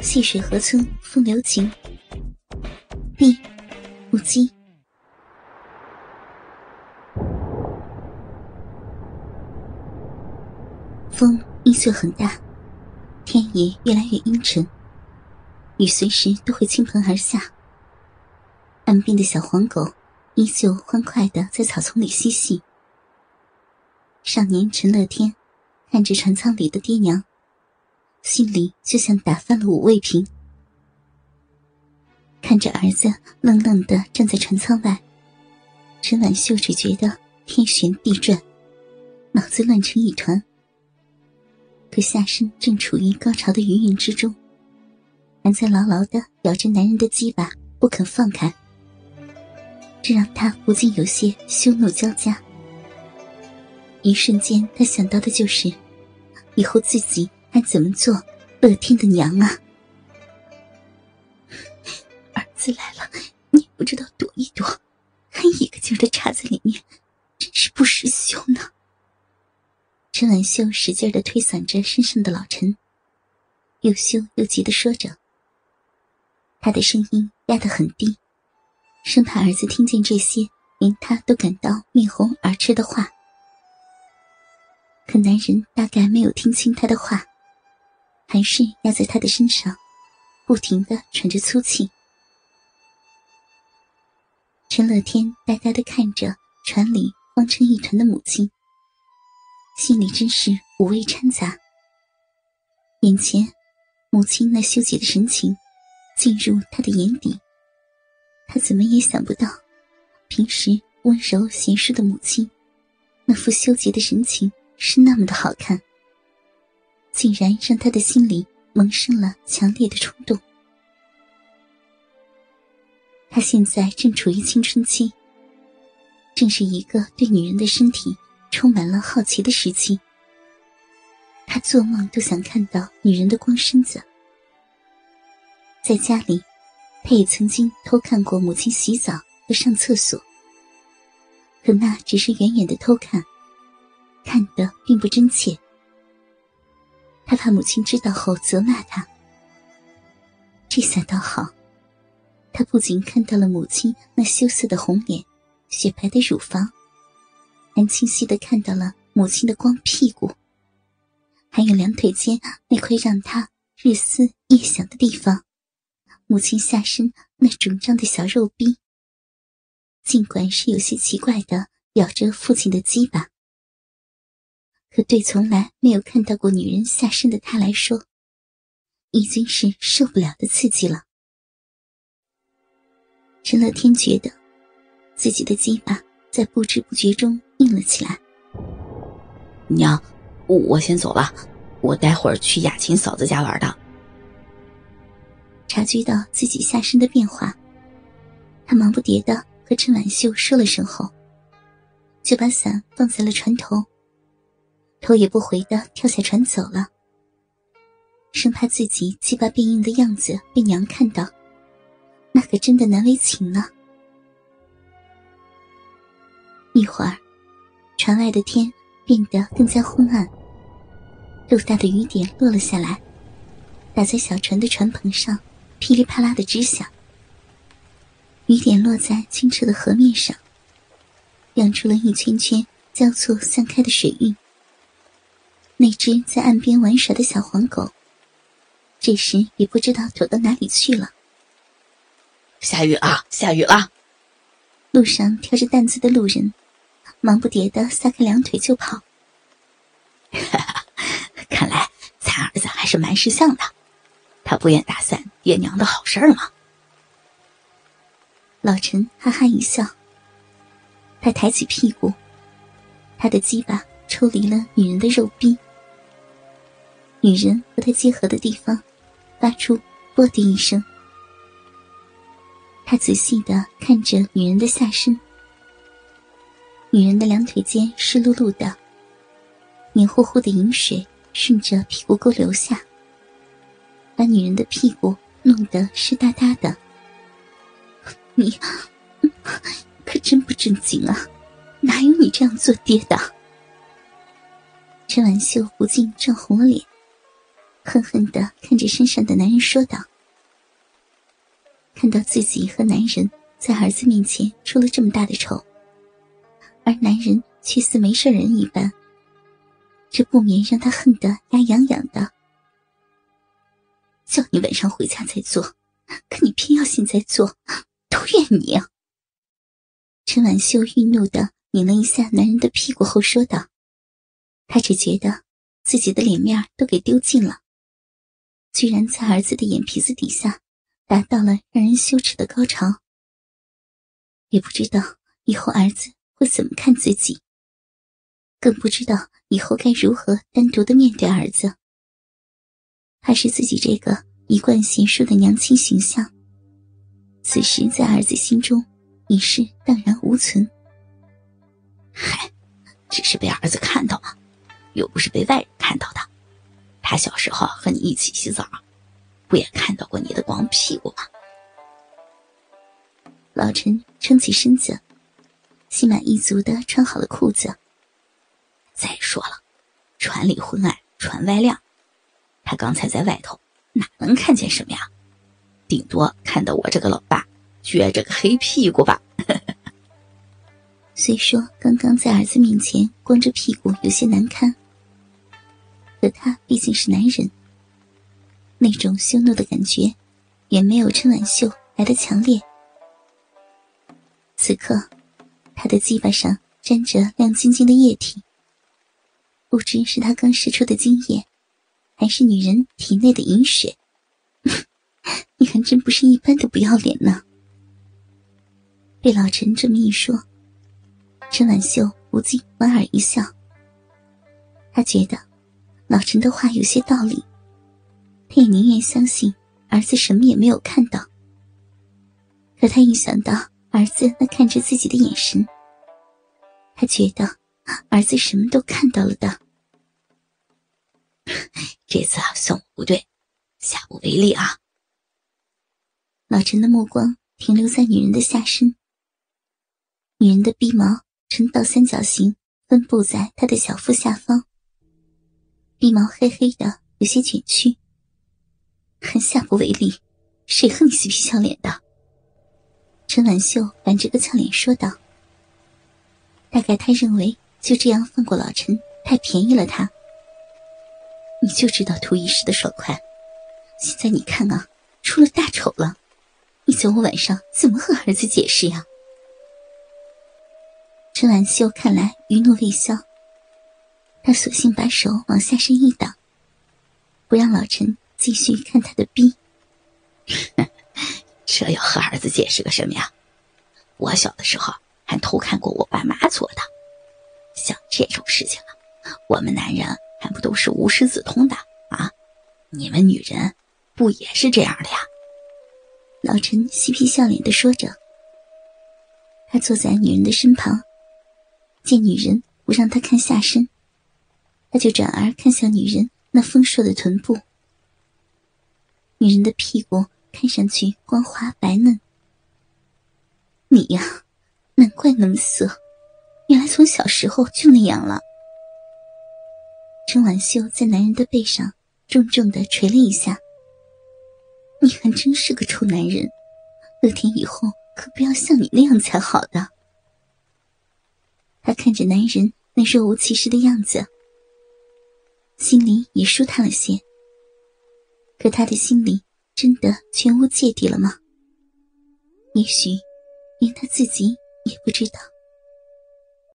细水河村，风流情。第五集。风依旧很大，天也越来越阴沉，雨随时都会倾盆而下。岸边的小黄狗依旧欢快的在草丛里嬉戏。少年陈乐天看着船舱里的爹娘，心里就像打翻了五味瓶。看着儿子愣愣的站在船舱外，陈婉秀只觉得天旋地转，脑子乱成一团。可下身正处于高潮的余韵之中，还在牢牢的咬着男人的鸡巴不肯放开，这让他不禁有些羞怒交加。一瞬间，他想到的就是，以后自己还怎么做乐天的娘啊！儿子来了，你不知道躲一躲，还一个劲儿的插在里面，真是不识羞呢。陈婉秀使劲的推搡着身上的老陈，又羞又急的说着。他的声音压得很低，生怕儿子听见这些连他都感到面红耳赤的话。可男人大概没有听清他的话，还是压在他的身上，不停的喘着粗气。陈乐天呆呆的看着船里慌成一团的母亲。心里真是五味掺杂。眼前，母亲那羞怯的神情，进入他的眼底。他怎么也想不到，平时温柔贤淑的母亲，那副羞怯的神情是那么的好看，竟然让他的心里萌生了强烈的冲动。他现在正处于青春期，正是一个对女人的身体。充满了好奇的时期，他做梦都想看到女人的光身子。在家里，他也曾经偷看过母亲洗澡和上厕所，可那只是远远的偷看，看的并不真切。他怕母亲知道后责骂他。这下倒好，他不仅看到了母亲那羞涩的红脸、雪白的乳房。还清晰的看到了母亲的光屁股，还有两腿间那块让他日思夜想的地方，母亲下身那肿胀的小肉逼。尽管是有些奇怪的咬着父亲的鸡巴，可对从来没有看到过女人下身的他来说，已经是受不了的刺激了。陈乐天觉得自己的鸡巴在不知不觉中。硬了起来。娘，我先走了，我待会儿去雅琴嫂子家玩的。察觉到自己下身的变化，他忙不迭的和陈婉秀说了声后，就把伞放在了船头，头也不回的跳下船走了，生怕自己鸡巴变硬的样子被娘看到，那可真的难为情呢。一会儿。船外的天变得更加昏暗，豆大的雨点落了下来，打在小船的船篷上，噼里啪啦的直响。雨点落在清澈的河面上，漾出了一圈圈交错散开的水晕。那只在岸边玩耍的小黄狗，这时也不知道躲到哪里去了。下雨了，下雨了！路上挑着担子的路人。忙不迭的撒开两腿就跑。看来咱儿子还是蛮识相的，他不愿打散爹娘的好事儿吗？老陈哈哈一笑，他抬起屁股，他的鸡巴抽离了女人的肉壁，女人和他结合的地方发出“啵”的一声。他仔细的看着女人的下身。女人的两腿间湿漉漉的，黏糊糊的饮水顺着屁股沟流下，把女人的屁股弄得湿哒哒的。你 可真不正经啊！哪有你这样做爹的？陈婉秀不禁涨红了脸，恨恨的看着身上的男人说道：“看到自己和男人在儿子面前出了这么大的丑，而男人却似没事人一般，这不免让他恨得牙痒痒的。叫你晚上回家再做，可你偏要现在做，都怨你。”陈婉秀愠怒的拧了一下男人的屁股后说道：“她只觉得自己的脸面都给丢尽了。”居然在儿子的眼皮子底下达到了让人羞耻的高潮，也不知道以后儿子会怎么看自己，更不知道以后该如何单独的面对儿子。怕是自己这个一贯贤淑的娘亲形象，此时在儿子心中已是荡然无存。嗨，只是被儿子看到了，又不是被外人看到的。他小时候和你一起洗澡，不也看到过你的光屁股吗？老陈撑起身子，心满意足的穿好了裤子。再说了，船里昏暗，船外亮，他刚才在外头哪能看见什么呀？顶多看到我这个老爸撅着个黑屁股吧。虽说刚刚在儿子面前光着屁股有些难堪。可他毕竟是男人，那种羞怒的感觉，远没有陈婉秀来的强烈。此刻，他的鸡巴上沾着亮晶晶的液体，不知是他刚射出的精液，还是女人体内的饮水。你还真不是一般的不要脸呢！被老陈这么一说，陈婉秀不禁莞尔一笑，他觉得。老陈的话有些道理，他也宁愿相信儿子什么也没有看到。可他一想到儿子那看着自己的眼神，他觉得儿子什么都看到了的。这次啊，算我不对，下不为例啊。老陈的目光停留在女人的下身，女人的鼻毛呈倒三角形分布在他的小腹下方。鼻毛黑黑的，有些卷曲。还下不为例，谁和你嬉皮笑脸的？陈婉秀板着个俏脸说道。大概他认为就这样放过老陈太便宜了他。你就知道图一时的爽快，现在你看啊，出了大丑了，你叫我晚上怎么和儿子解释呀？陈婉秀看来余怒未消。他索性把手往下身一挡，不让老陈继续看他的逼。这要和儿子解释个什么呀？我小的时候还偷看过我爸妈做的，像这种事情啊，我们男人还不都是无师自通的啊？你们女人不也是这样的呀？老陈嬉皮笑脸的说着。他坐在女人的身旁，见女人不让他看下身。他就转而看向女人那丰硕的臀部，女人的屁股看上去光滑白嫩。你呀，难怪那么色，原来从小时候就那样了。陈婉秀在男人的背上重重的捶了一下。你还真是个臭男人，乐天以后可不要像你那样才好的。他看着男人那若无其事的样子。心里也舒坦了些，可他的心里真的全无芥蒂了吗？也许连他自己也不知道。